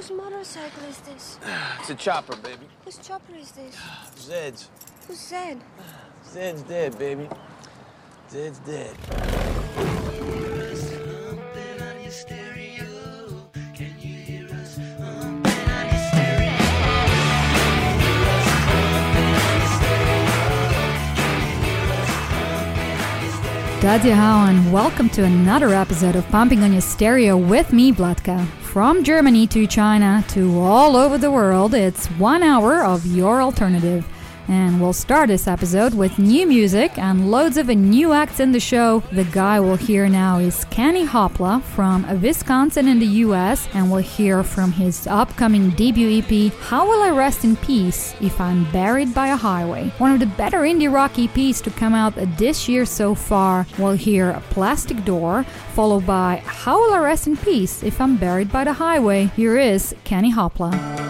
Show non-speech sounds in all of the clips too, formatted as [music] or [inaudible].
Whose motorcycle is this? [sighs] It's a chopper, baby. Whose chopper is this? [sighs] Zed's. Who's Zed? [sighs] Zed's dead, baby. Zed's dead. Dadia and welcome to another episode of Pumping on Your Stereo with me, Vlatka. From Germany to China to all over the world, it's one hour of your alternative. And we'll start this episode with new music and loads of new acts in the show. The guy we'll hear now is Kenny Hoopla from Wisconsin in the US, and we'll hear from his upcoming debut EP, How Will I Rest in Peace If I'm Buried by a Highway? One of the better indie rock EPs to come out this year so far. We'll hear a Plastic Door, followed by How Will I Rest in Peace If I'm Buried by the Highway? Here is Kenny Hoopla.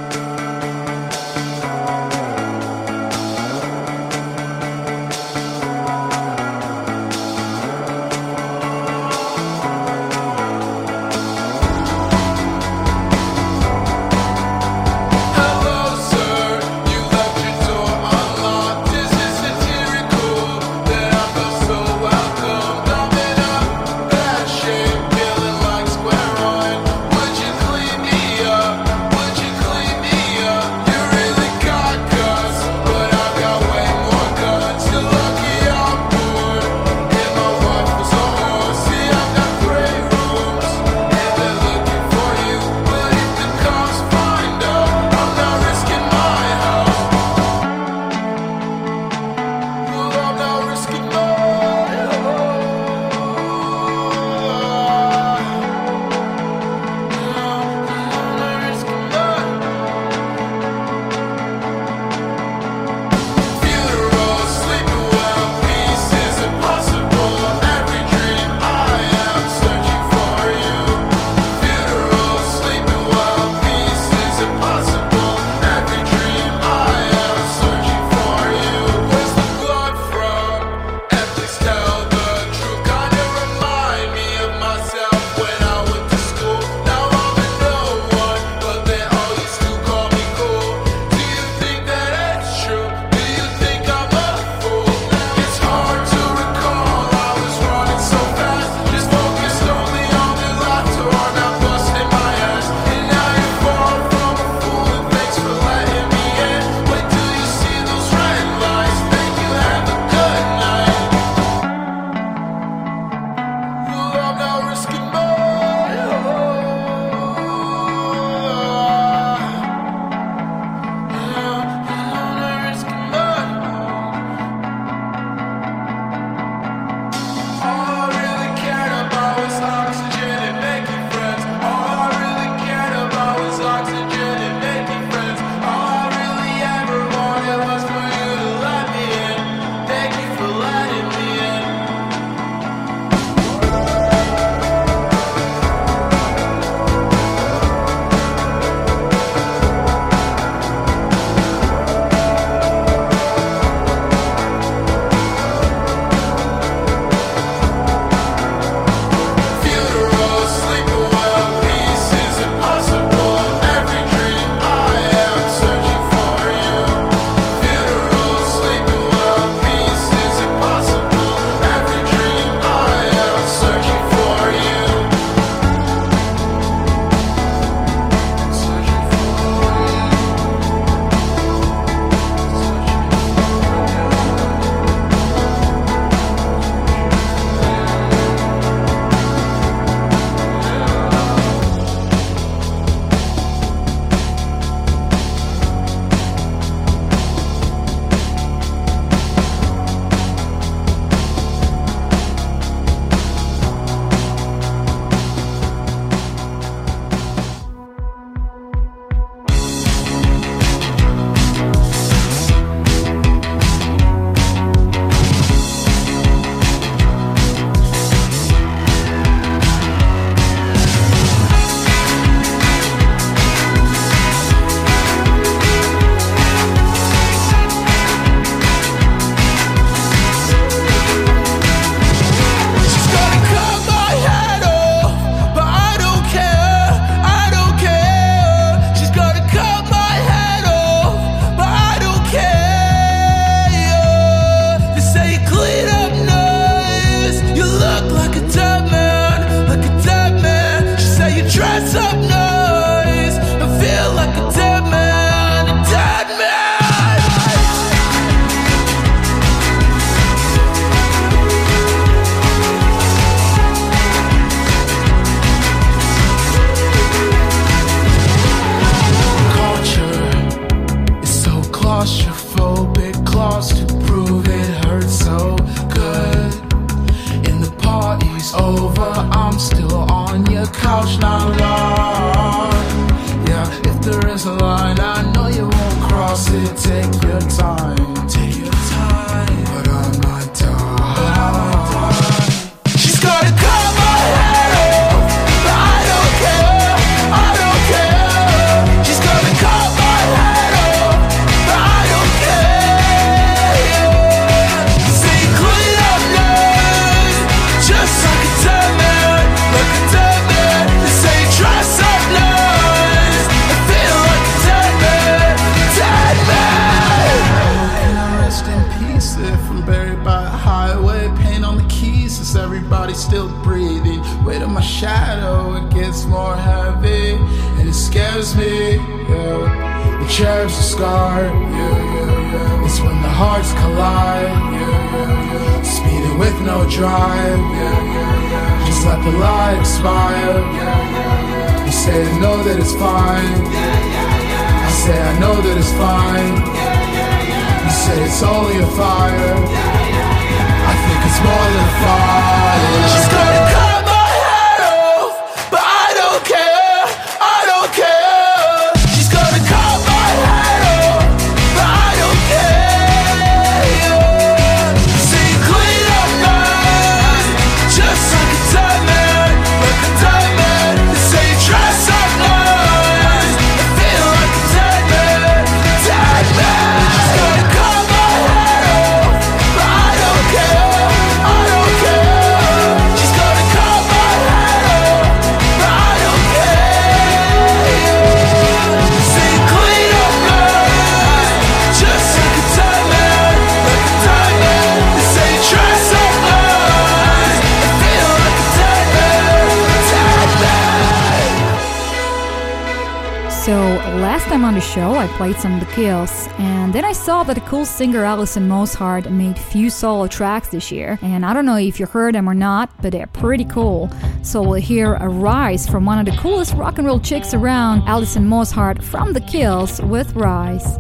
played some of the kills. And then I saw that the cool singer Alison Mosshart made few solo tracks this year. And I don't know if you heard them or not, but they're pretty cool. So we'll hear a rise from one of the coolest rock and roll chicks around, Alison Mosshart from the Kills with Rise.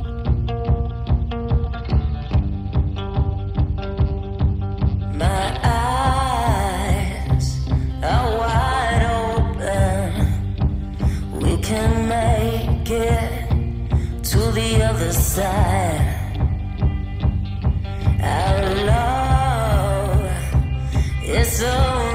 It's so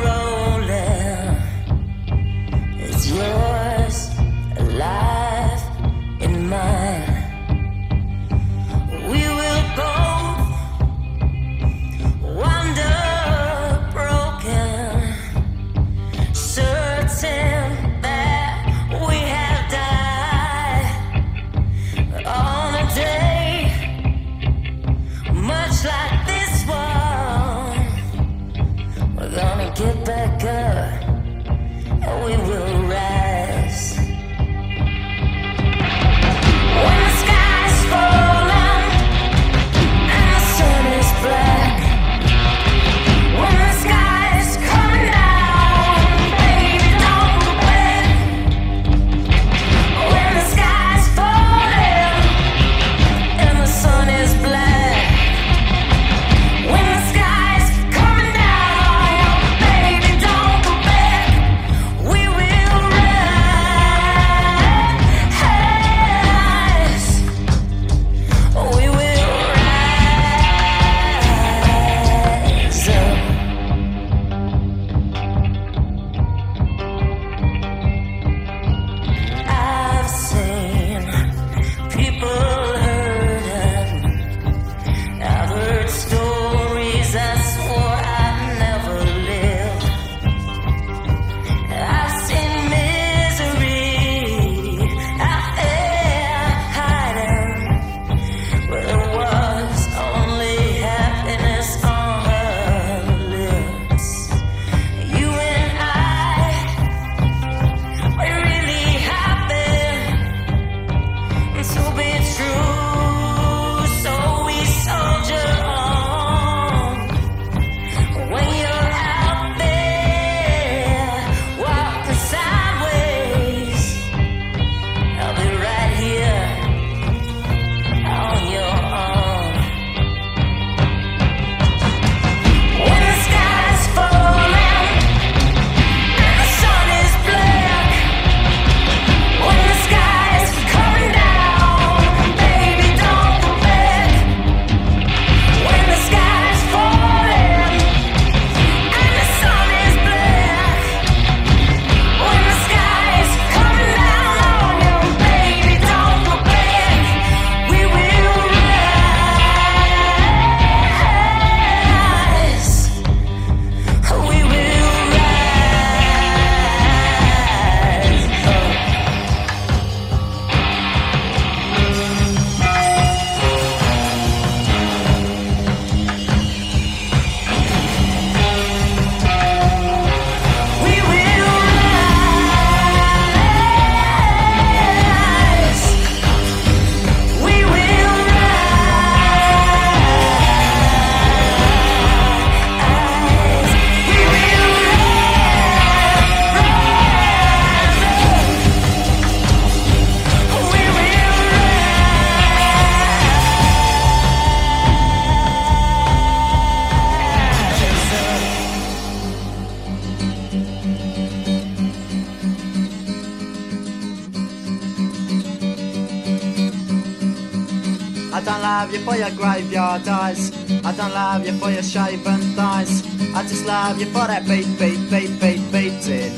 love you for your shaven thighs. I just love you for that beat, beat, beat, beat, beating.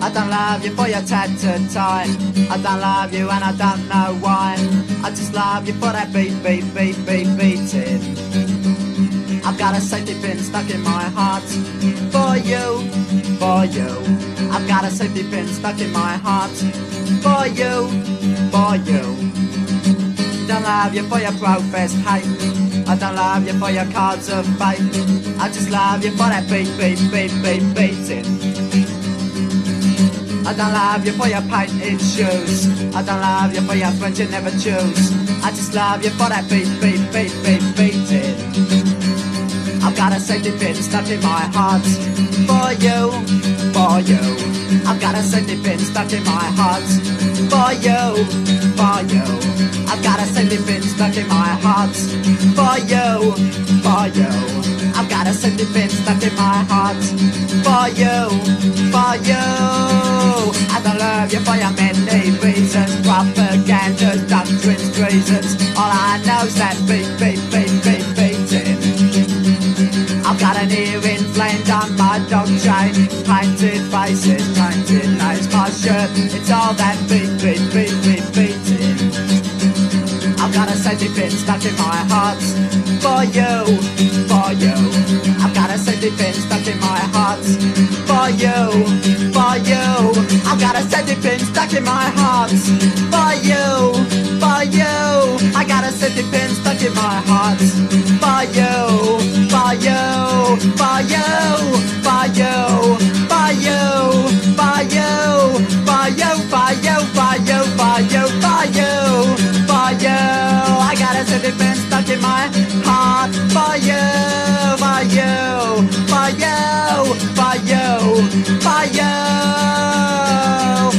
I don't love you for your tattooed tie. I don't love you and I don't know why. I just love you for that beat, beat, beat, beat, beating. I've got a safety pin stuck in my heart for you, for you. I've got a safety pin stuck in my heart for you, for you. Don't love you for your professed hate. I don't love you for your cards of fate. I just love you for that beat, beat, beat, beat, beating. I don't love you for your painted shoes. I don't love you for your friends you never choose. I just love you for that beat, beat, beat, beat, beating. I've got a safety pin stuck in my heart for you, for you. I've got a safety pin stuck in my heart for you, for you. I've got a safety pin stuck in my heart for you, for you. I've got a safety pin stuck in my heart for you, for you. I don't love you for your many reasons, propaganda, doctrines, treasons. All I know's that beat, beat, beat, beat, beating. I've got an ear inflamed on my dog chain Painted faces, painted names My shirt, it's all that beat, beat, beat, beat, beating I've got a safety pin stuck in my heart For you, for you I've got a safety pin stuck in my heart For you, for you I've got a safety pin stuck in my heart For you, for you I got a safety pin stuck in my heart For you, for you, for you, for you, for you, for you, for you, for you, for you, for you, for you, for you. For you.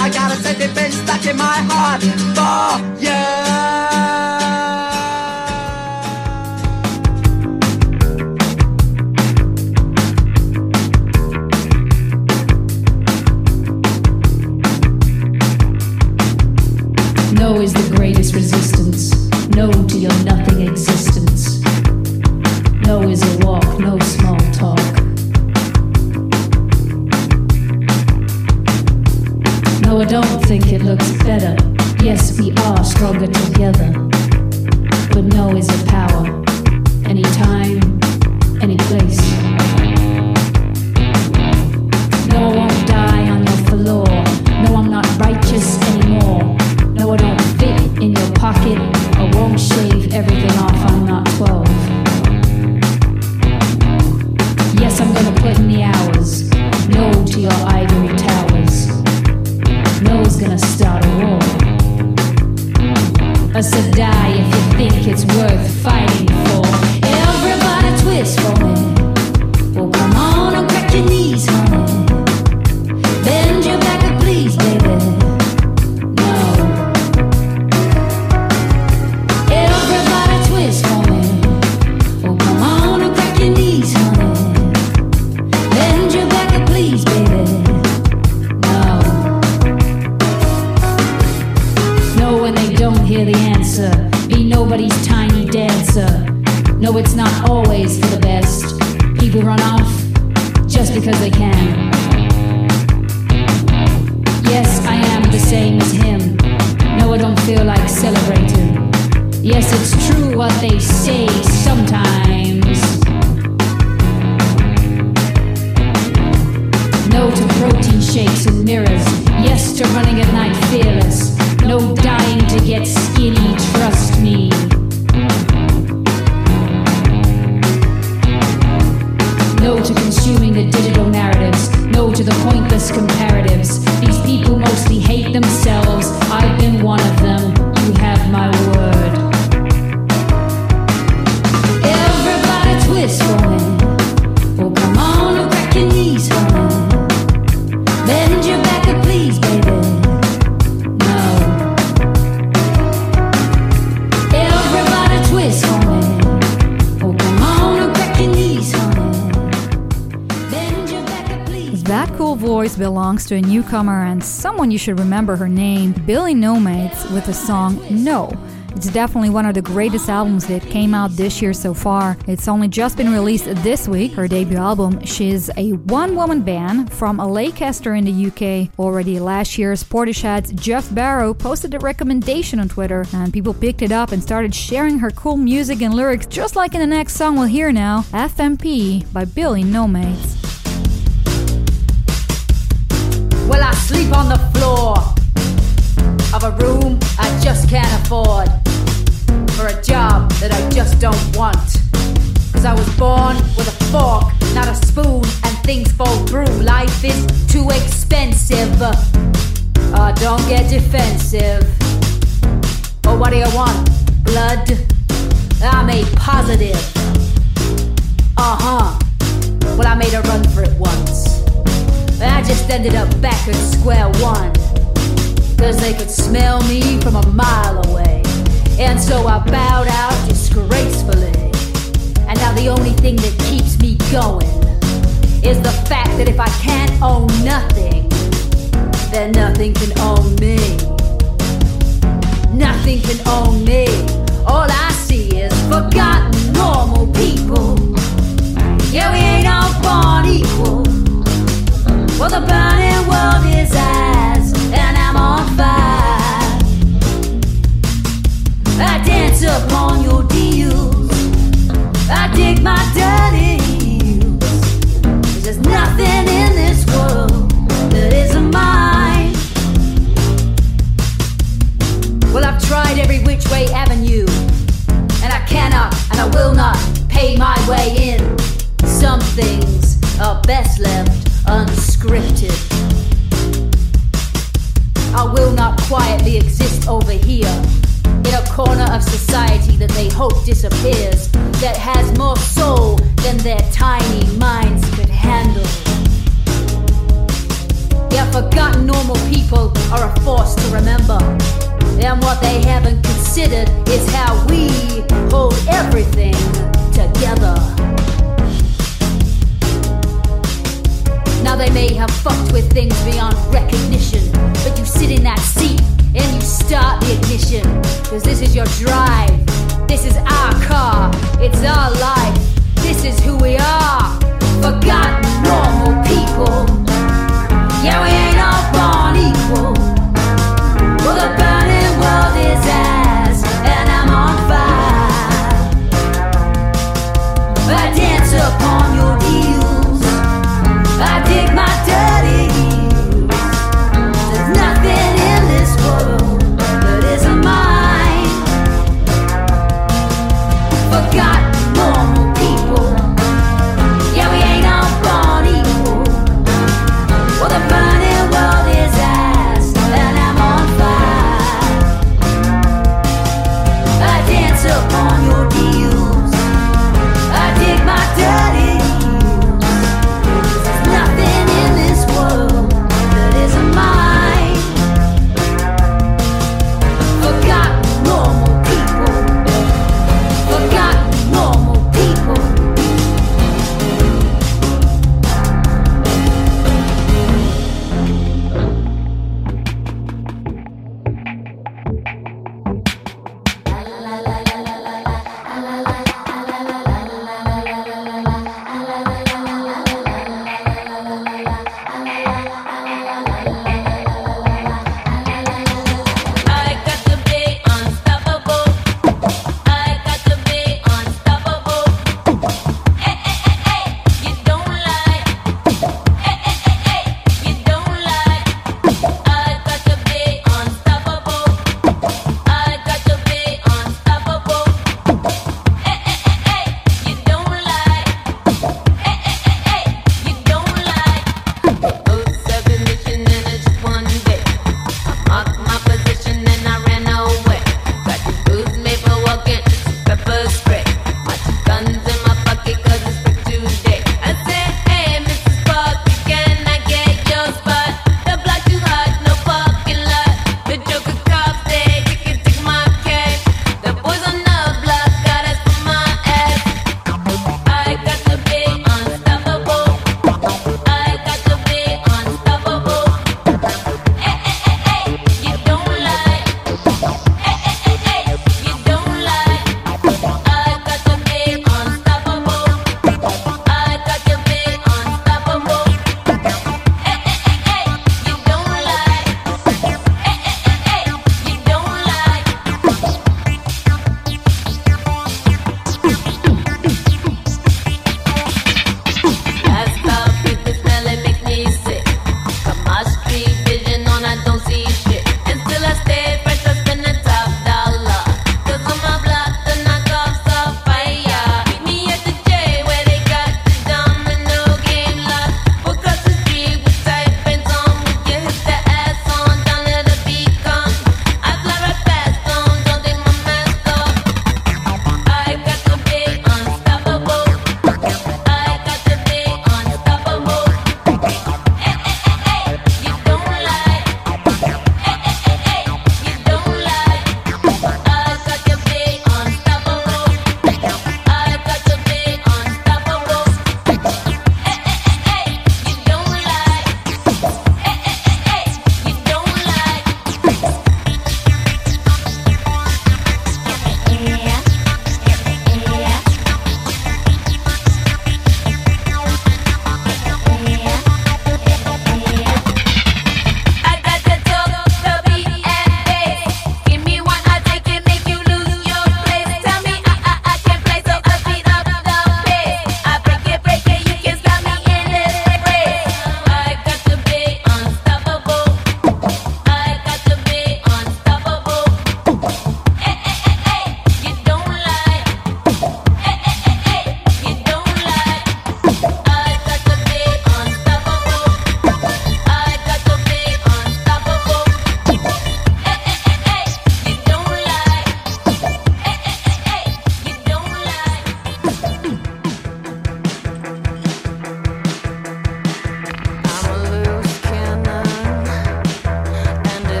I got a pin stuck in my heart for you. Dancer. No, it's not always for the best. People run off just because they can. Yes, I am the same as him. No, I don't feel like celebrating. Yes, it's true what they say sometimes. No to protein shakes and mirrors. Yes to running at night fearless. No dying to get skinny, trust me. No to consuming the digital narratives. No to the pointless comparatives. These people mostly hate themselves. I've been one of them. You have my word. Everybody twist for me. Voice belongs to a newcomer and someone you should remember her name, Billy Nomates, with the song No. It's definitely one of the greatest albums that came out this year so far. It's only just been released this week, her debut album. She's a one woman band from Leicester in the UK. Already last year, Portishead's Geoff Barrow posted a recommendation on Twitter, and people picked it up and started sharing her cool music and lyrics, just like in the next song we'll hear now FNP by Billy Nomates. Sleep on the floor of a room I just can't afford for a job that I just don't want. Cause I was born with a fork, not a spoon, and things fall through. Life is too expensive. Oh, don't get defensive. Oh, what do you want? Blood? I'm a positive. Uh huh. Well, I made a run for it once. I just ended up back at square one. Cause they could smell me from a mile away. And so I bowed out disgracefully. And now the only thing that keeps me going is the fact that if I can't own nothing, then nothing can own me. Nothing can own me. All I see is forgotten normal people. Yeah, we ain't all born equal. Well, the burning world and I'm on fire. I dance upon your deals. I dig my dirty There's nothing in this world that isn't mine. Well, I've tried every which way avenue, and I cannot and I will not pay my way in. Some things are best left unscripted. I will not quietly exist over here in a corner of society that they hope disappears, that has more soul than their tiny minds could handle. Yeah, forgotten normal people are a force to remember. And what they haven't considered is how we hold everything fucked with things beyond recognition, but you sit in that seat and you start the ignition. Cause this is your drive, this is our car, it's our life, this is who we are. Forgotten normal people. Yeah, we ain't all born equal.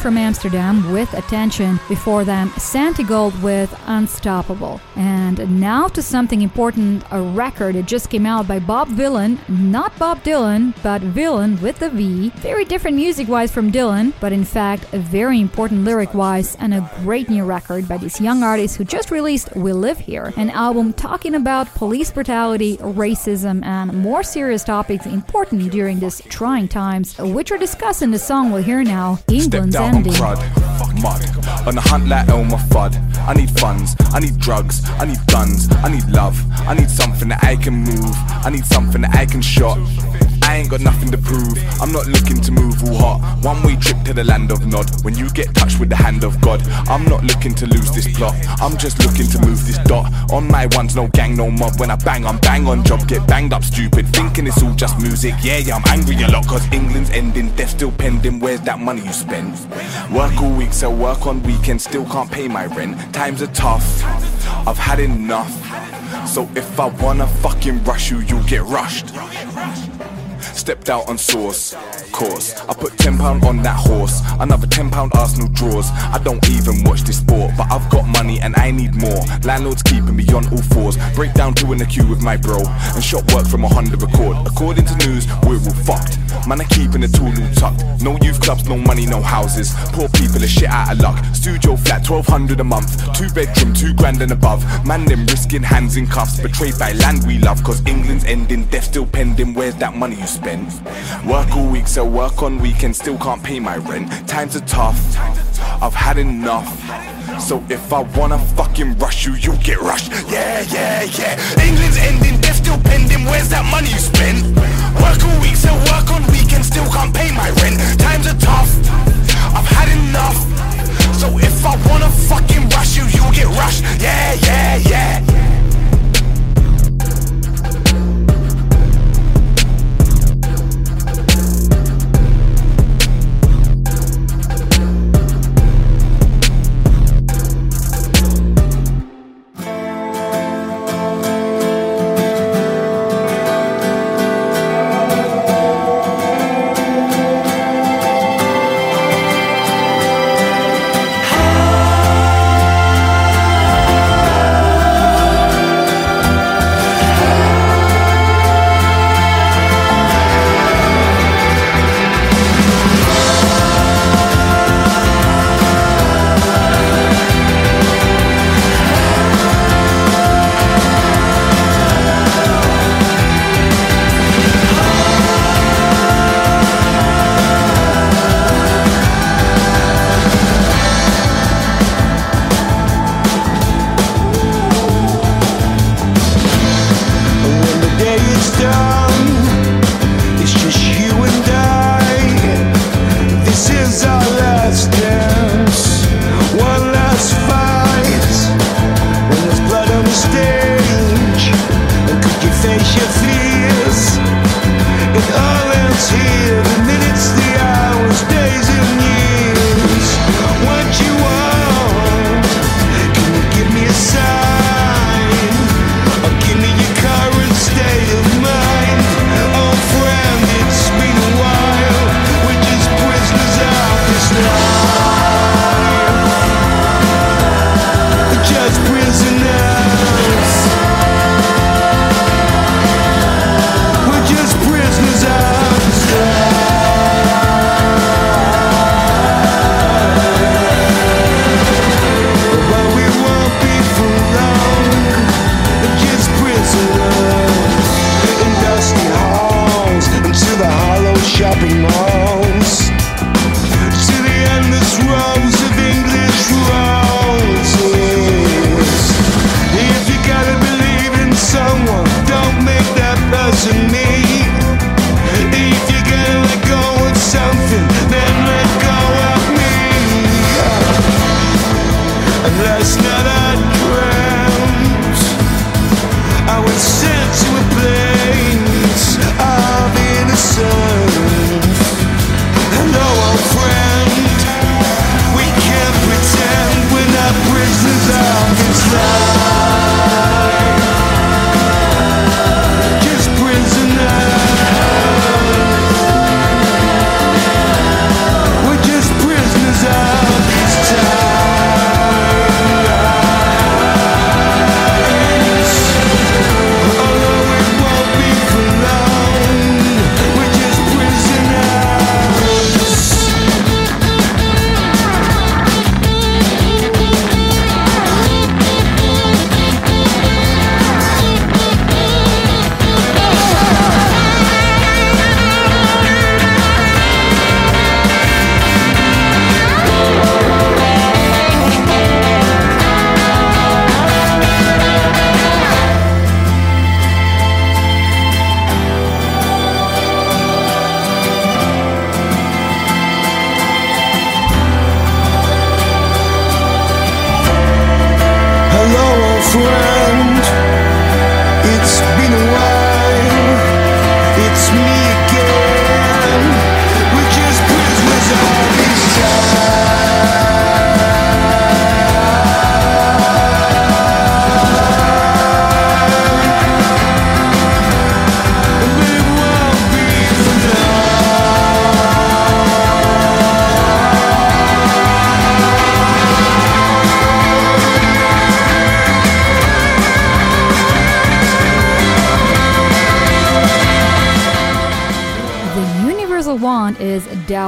From Amsterdam with Attention. Before them, Santigold with Unstoppable. And now to something important a record that just came out by Bob Vylan, not Bob Dylan, but Villain with the V. Very different music wise from Dylan, but in fact, very important lyric wise and a great new record by this young artist who just released We Live Here, an album talking about police brutality, racism, and more serious topics important during these trying times, which are discussed in the song we'll hear now, England's Ending. crud, mud, on the hunt like Elmer Fudd. I need funds, I need drugs, I need guns, I need love, I need something that I can move, I need something that I can shot. I ain't got nothing to prove, I'm not looking to move all hot. One way trip to the land of Nod, when you get touched with the hand of God. I'm not looking to lose this plot, I'm just looking to move this dot. On my ones, no gang, no mob. When I bang, I'm bang on job, get banged up stupid, thinking it's all just music. Yeah, yeah, I'm angry a lot, cause England's ending, death still pending. Where's that money you spend? Work all week, so work on weekends, still can't pay my rent. Times are tough, I've had enough. So if I wanna fucking rush you, you'll get rushed. Stepped out on source, course. I put ten pound on that horse. Another ten pound Arsenal draws. I don't even watch this sport, but I've got money and I need more. Landlord's keeping me on all fours. Break down two in the queue with my bro, and shop work from a Honda Accord. According to news, we're all fucked. Man, I keeping the tool all tucked. No youth clubs, no money, no houses. Poor people are shit out of luck. Studio flat, twelve hundred a month. Two bedroom, two grand and above. Man, them risking hands in cuffs. Betrayed by land we love, cause England's ending, death still pending. Where's that money you spend? Work all week, so work on weekends, still can't pay my rent. Times are tough, I've had enough. So if I wanna fucking rush you, you'll get rushed. Yeah, yeah, yeah. England's ending, death still pending. Where's that money you spend? Work all week, so work on weekends, still can't pay my rent. Times are tough, I've had enough. So if I wanna fucking rush you, you'll get rushed. Yeah, yeah, yeah.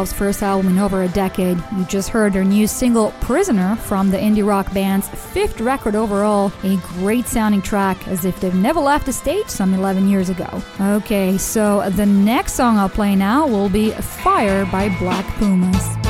Doves' first album in over a decade. You just heard their new single, Prisoner, from the indie rock band's fifth record overall, a great sounding track as if they've never left the stage some 11 years ago. Okay, so the next song I'll play now will be Fire by Black Pumas.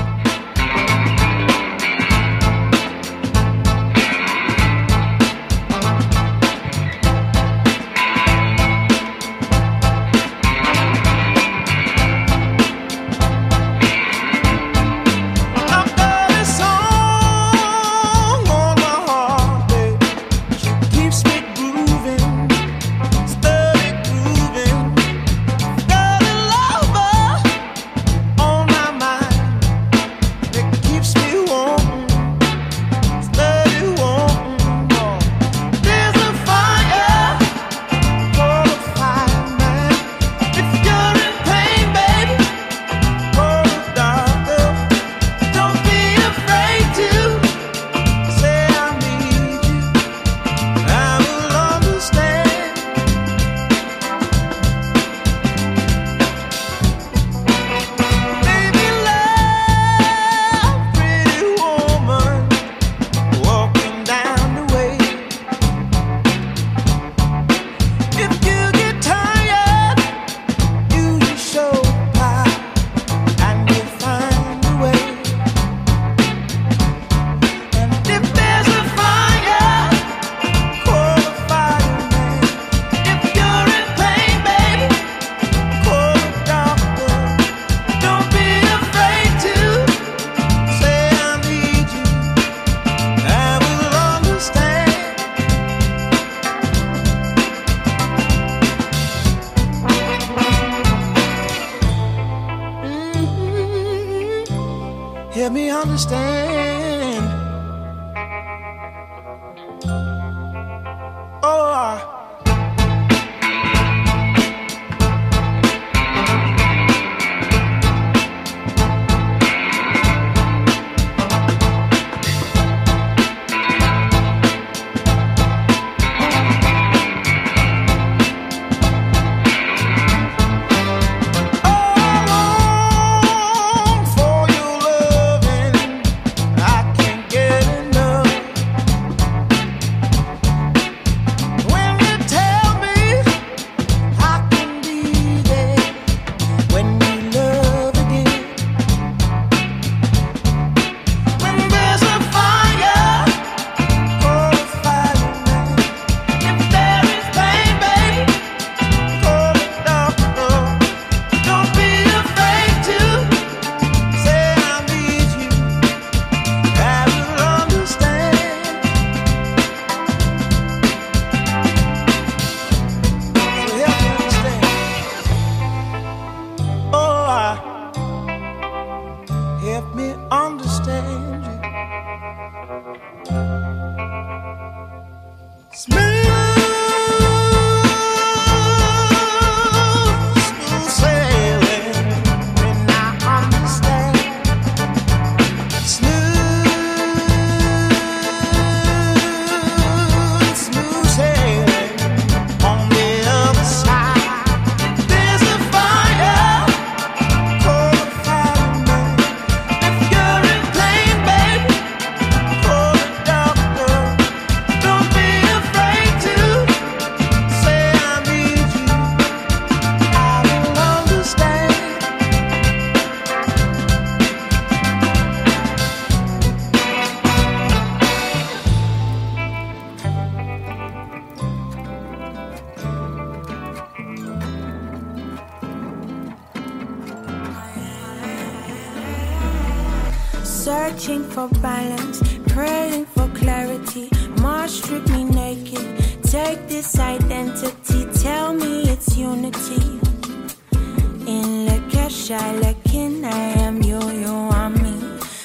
I lacking? I am you, you are me.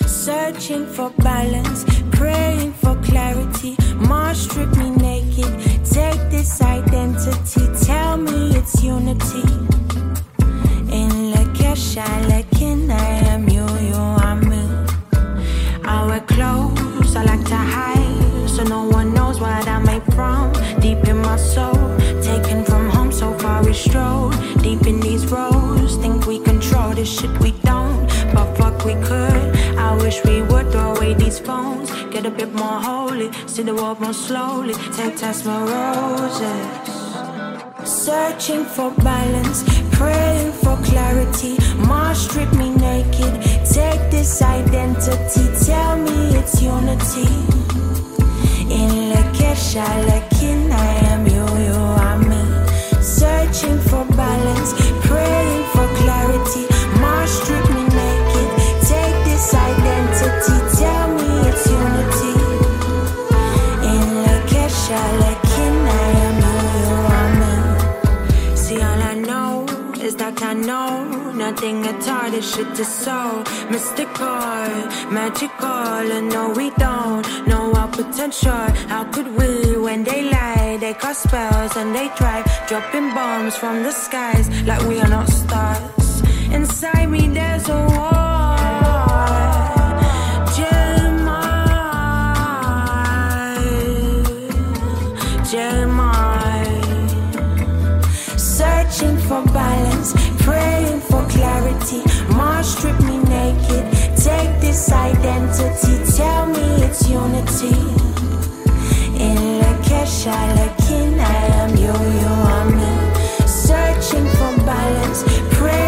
Searching for balance, praying for clarity. More strip me naked. Take this identity, tell me it's unity. In Lakesh, I? I am you, you are me. I wear clothes, I like to hide, so no one knows what I made from. Deep in my soul, taken from home, so far we strode. Bit more holy, see the world more slowly, take test more roses. Searching for balance, praying for clarity. Mars strip me naked. Take this identity, tell me it's unity. In I This shit is so mystical, magical, and no, we don't know our potential. How could we, when they lie, they cast spells and they try dropping bombs from the skies like we are not stars? Inside me, there's a war. Jeremiah, Jeremiah. Searching for balance, balance, praying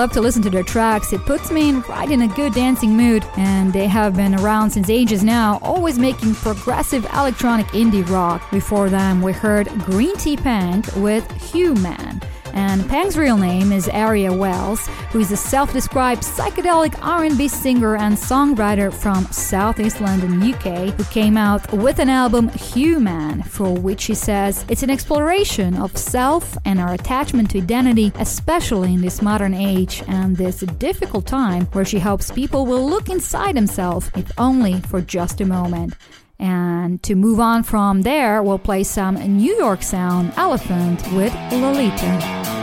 love to listen to their tracks. It puts me in right in a good dancing mood, and they have been around since ages now, always making progressive electronic indie rock. Before them, we heard Greentea Peng with Human. And Peng's real name is Aria Wells, who is a self-described psychedelic R&B singer and songwriter from Southeast London, UK, who came out with an album Human, for which she says it's an exploration of self and our attachment to identity, especially in this modern age and this difficult time where she hopes people will look inside themselves, if only for just a moment. And to move on from there, we'll play some New York sound Elefant with Lolita.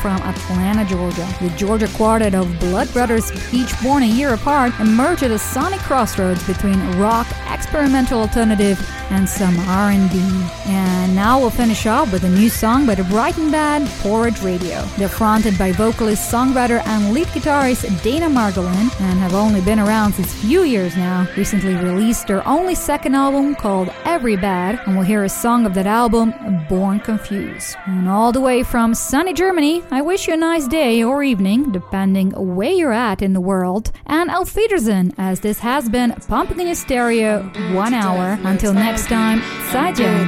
From Atlanta, Georgia. The Georgia quartet of Blood Brothers, each born a year apart, emerged at a sonic crossroads between rock, experimental alternative, and some R&B. And now we'll finish up with a new song by the Brighton band Porridge Radio. They're fronted by vocalist, songwriter, and lead guitarist Dana Margolin and have only been around since a few years now. Recently released their only second album called Every Bad, and we'll hear a song of that album, Born Confused. And all the way from sunny Germany, I wish you a nice day or evening, depending where you're at in the world. And Auf Wiedersehen, as this has been Pumping in Stereo, one hour. Until next time, Sajjan.